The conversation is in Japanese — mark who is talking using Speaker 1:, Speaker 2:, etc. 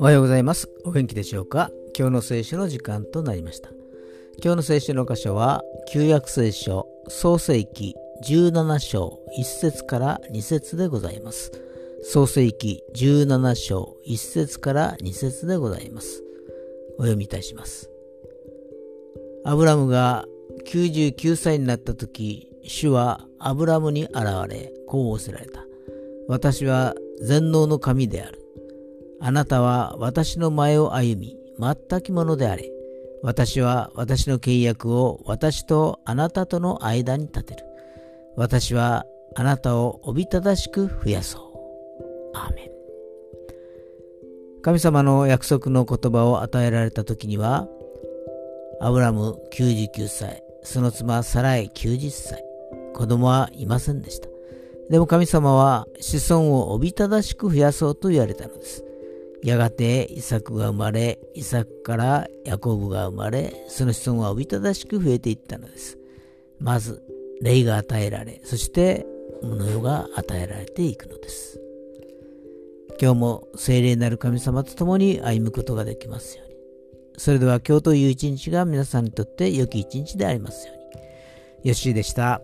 Speaker 1: おはようございます。お元気でしょうか？今日の聖書の時間となりました。今日の聖書の箇所は、旧約聖書創世記17章1節から2節でございます。創世記17章1節から2節でございます。お読みいたします。アブラムが99歳になった時、主はアブラムに現れ、こう仰せられた。私は全能の神である。あなたは私の前を歩み、全き者であれ。私は私の契約を私とあなたとの間に立てる。私はあなたをおびただしく増やそう。アーメン。神様の約束の言葉を与えられた時には、アブラム99歳、その妻サライ90歳、子供はいませんでした。でも神様は子孫をおびただしく増やそうと言われたのです。やがてイサクが生まれ、イサクからヤコブが生まれ、その子孫はおびただしく増えていったのです。まず、霊が与えられ、そして物世が与えられていくのです。今日も聖霊なる神様と共に歩むことができますように。それでは今日という一日が皆さんにとって良き一日でありますように。よしでした。